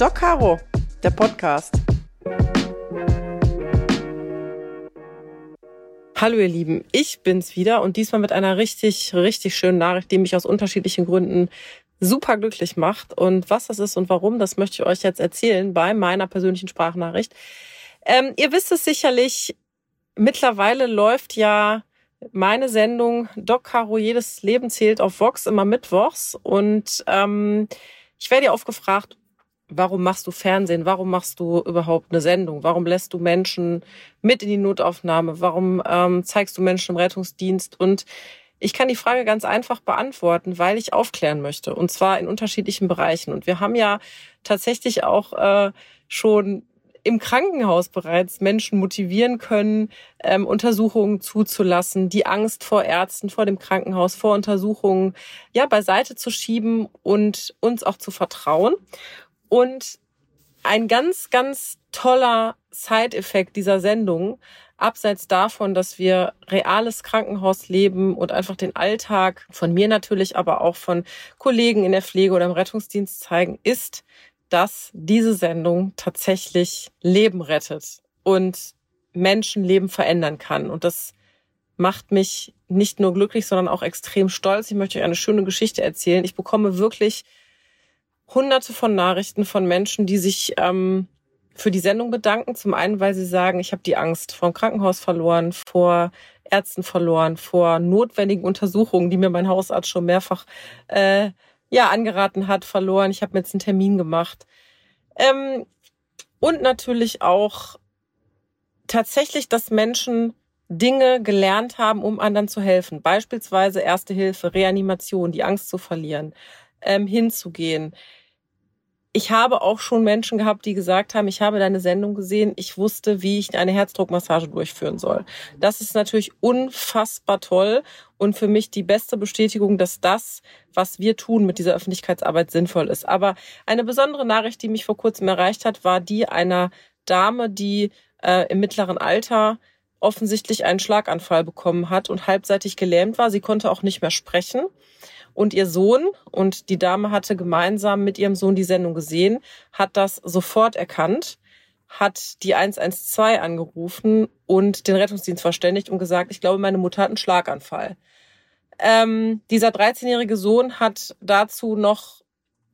Doc Caro, der Podcast. Hallo ihr Lieben, ich bin's wieder und diesmal mit einer richtig, richtig schönen Nachricht, die mich aus unterschiedlichen Gründen super glücklich macht. Und was das ist und warum, das möchte ich euch jetzt erzählen bei meiner persönlichen Sprachnachricht. Ähm, ihr wisst es sicherlich, mittlerweile läuft ja meine Sendung Doc Caro jedes Leben zählt auf Vox immer mittwochs und ähm, ich werde ja oft gefragt, warum machst du Fernsehen? Warum machst du überhaupt eine Sendung? Warum lässt du Menschen mit in die Notaufnahme? Warum ähm, zeigst du Menschen im Rettungsdienst? Und ich kann die Frage ganz einfach beantworten, weil ich aufklären möchte und zwar in unterschiedlichen Bereichen. Und wir haben ja tatsächlich auch äh, schon im Krankenhaus bereits Menschen motivieren können, ähm, Untersuchungen zuzulassen, die Angst vor Ärzten, vor dem Krankenhaus, vor Untersuchungen ja beiseite zu schieben und uns auch zu vertrauen. Und ein ganz, ganz toller Side-Effekt dieser Sendung, abseits davon, dass wir reales Krankenhausleben und einfach den Alltag von mir natürlich, aber auch von Kollegen in der Pflege oder im Rettungsdienst zeigen, ist, dass diese Sendung tatsächlich Leben rettet und Menschenleben verändern kann. Und das macht mich nicht nur glücklich, sondern auch extrem stolz. Ich möchte euch eine schöne Geschichte erzählen. Ich bekomme wirklich hunderte von Nachrichten von Menschen, die sich ähm, für die Sendung bedanken. Zum einen, weil sie sagen, ich habe die Angst vor dem Krankenhaus verloren, vor Ärzten verloren, vor notwendigen Untersuchungen, die mir mein Hausarzt schon mehrfach äh, ja angeraten hat, verloren. Ich habe mir jetzt einen Termin gemacht. Ähm, und natürlich auch tatsächlich, dass Menschen Dinge gelernt haben, um anderen zu helfen. Beispielsweise Erste Hilfe, Reanimation, die Angst zu verlieren, ähm, hinzugehen, ich habe auch schon Menschen gehabt, die gesagt haben, ich habe deine Sendung gesehen, ich wusste, wie ich eine Herzdruckmassage durchführen soll. Das ist natürlich unfassbar toll und für mich die beste Bestätigung, dass das, was wir tun mit dieser Öffentlichkeitsarbeit sinnvoll ist. Aber eine besondere Nachricht, die mich vor kurzem erreicht hat, war die einer Dame, die äh, im mittleren Alter offensichtlich einen Schlaganfall bekommen hat und halbseitig gelähmt war. Sie konnte auch nicht mehr sprechen und ihr Sohn. Und die Dame hatte gemeinsam mit ihrem Sohn die Sendung gesehen, hat das sofort erkannt, hat die 112 angerufen und den Rettungsdienst verständigt und gesagt, ich glaube, meine Mutter hat einen Schlaganfall. Ähm, dieser 13-jährige Sohn hat dazu noch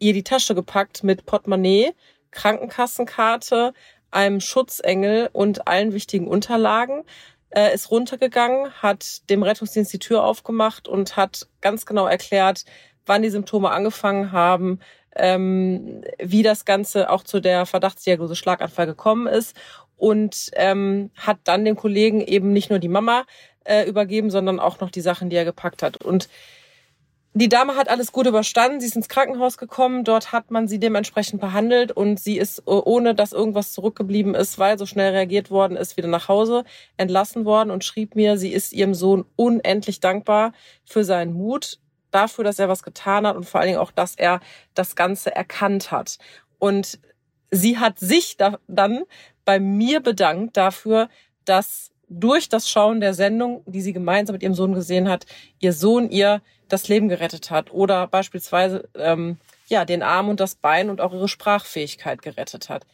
ihr die Tasche gepackt mit Portemonnaie, Krankenkassenkarte, einem Schutzengel und allen wichtigen Unterlagen, äh, ist runtergegangen, hat dem Rettungsdienst die Tür aufgemacht und hat ganz genau erklärt, wann die Symptome angefangen haben, ähm, wie das Ganze auch zu der Verdachtsdiagnose Schlaganfall gekommen ist und ähm, hat dann dem Kollegen eben nicht nur die Mama äh, übergeben, sondern auch noch die Sachen, die er gepackt hat. Und die Dame hat alles gut überstanden. Sie ist ins Krankenhaus gekommen. Dort hat man sie dementsprechend behandelt und sie ist, äh, ohne dass irgendwas zurückgeblieben ist, weil so schnell reagiert worden ist, wieder nach Hause entlassen worden und schrieb mir, sie ist ihrem Sohn unendlich dankbar für seinen Mut, dafür, dass er was getan hat und vor allen Dingen auch, dass er das Ganze erkannt hat. Und sie hat sich da dann bei mir bedankt dafür, dass durch das Schauen der Sendung, die sie gemeinsam mit ihrem Sohn gesehen hat, ihr Sohn ihr das Leben gerettet hat oder beispielsweise ähm, ja den Arm und das Bein und auch ihre Sprachfähigkeit gerettet hat.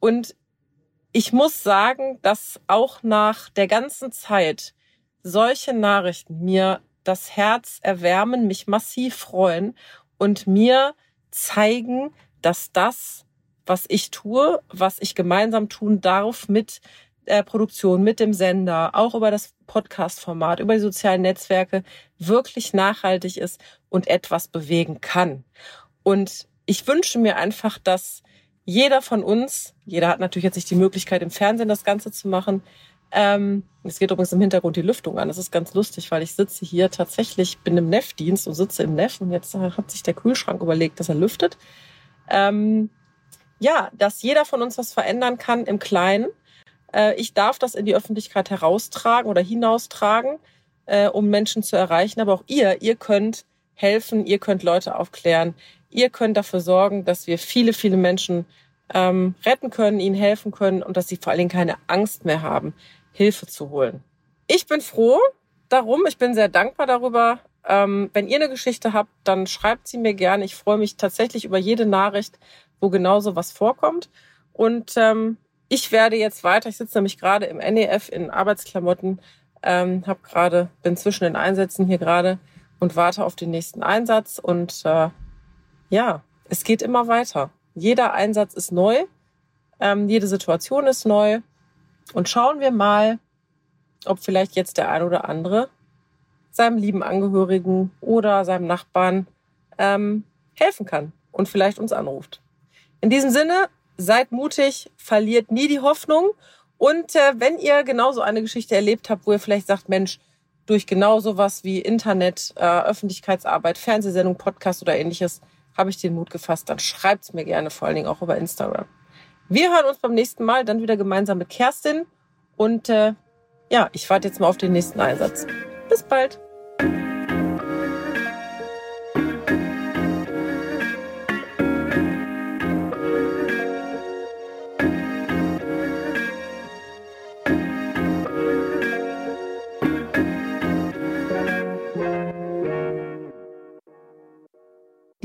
Und ich muss sagen, dass auch nach der ganzen Zeit solche Nachrichten mir das Herz erwärmen, mich massiv freuen und mir zeigen, dass das, was ich tue, was ich gemeinsam tun darf mit äh, Produktion, mit dem Sender, auch über das Podcast-Format, über die sozialen Netzwerke wirklich nachhaltig ist und etwas bewegen kann. Und ich wünsche mir einfach, dass jeder von uns, jeder hat natürlich jetzt nicht die Möglichkeit, im Fernsehen das Ganze zu machen. Ähm, es geht übrigens im Hintergrund die Lüftung an. Das ist ganz lustig, weil ich sitze hier tatsächlich, bin im Neff-Dienst und sitze im Neff und jetzt hat sich der Kühlschrank überlegt, dass er lüftet. Ähm, ja, dass jeder von uns was verändern kann im Kleinen äh, ich darf das in die Öffentlichkeit heraustragen oder hinaustragen, äh, um Menschen zu erreichen. Aber auch ihr, ihr könnt helfen, ihr könnt Leute aufklären, ihr könnt dafür sorgen, dass wir viele, viele Menschen ähm, retten können, ihnen helfen können und dass sie vor allen Dingen keine Angst mehr haben, Hilfe zu holen. Ich bin froh darum, ich bin sehr dankbar darüber. Ähm, wenn ihr eine Geschichte habt, dann schreibt sie mir gerne. Ich freue mich tatsächlich über jede Nachricht wo genauso was vorkommt. Und ähm, ich werde jetzt weiter, ich sitze nämlich gerade im NEF in Arbeitsklamotten, ähm, hab gerade, bin zwischen den Einsätzen hier gerade und warte auf den nächsten Einsatz. Und äh, ja, es geht immer weiter. Jeder Einsatz ist neu, ähm, jede Situation ist neu. Und schauen wir mal, ob vielleicht jetzt der ein oder andere seinem lieben Angehörigen oder seinem Nachbarn ähm, helfen kann und vielleicht uns anruft. In diesem Sinne, seid mutig, verliert nie die Hoffnung. Und äh, wenn ihr genauso eine Geschichte erlebt habt, wo ihr vielleicht sagt, Mensch, durch genau sowas wie Internet, äh, Öffentlichkeitsarbeit, Fernsehsendung, Podcast oder ähnliches, habe ich den Mut gefasst, dann schreibt's mir gerne, vor allen Dingen auch über Instagram. Wir hören uns beim nächsten Mal, dann wieder gemeinsam mit Kerstin. Und äh, ja, ich warte jetzt mal auf den nächsten Einsatz. Bis bald.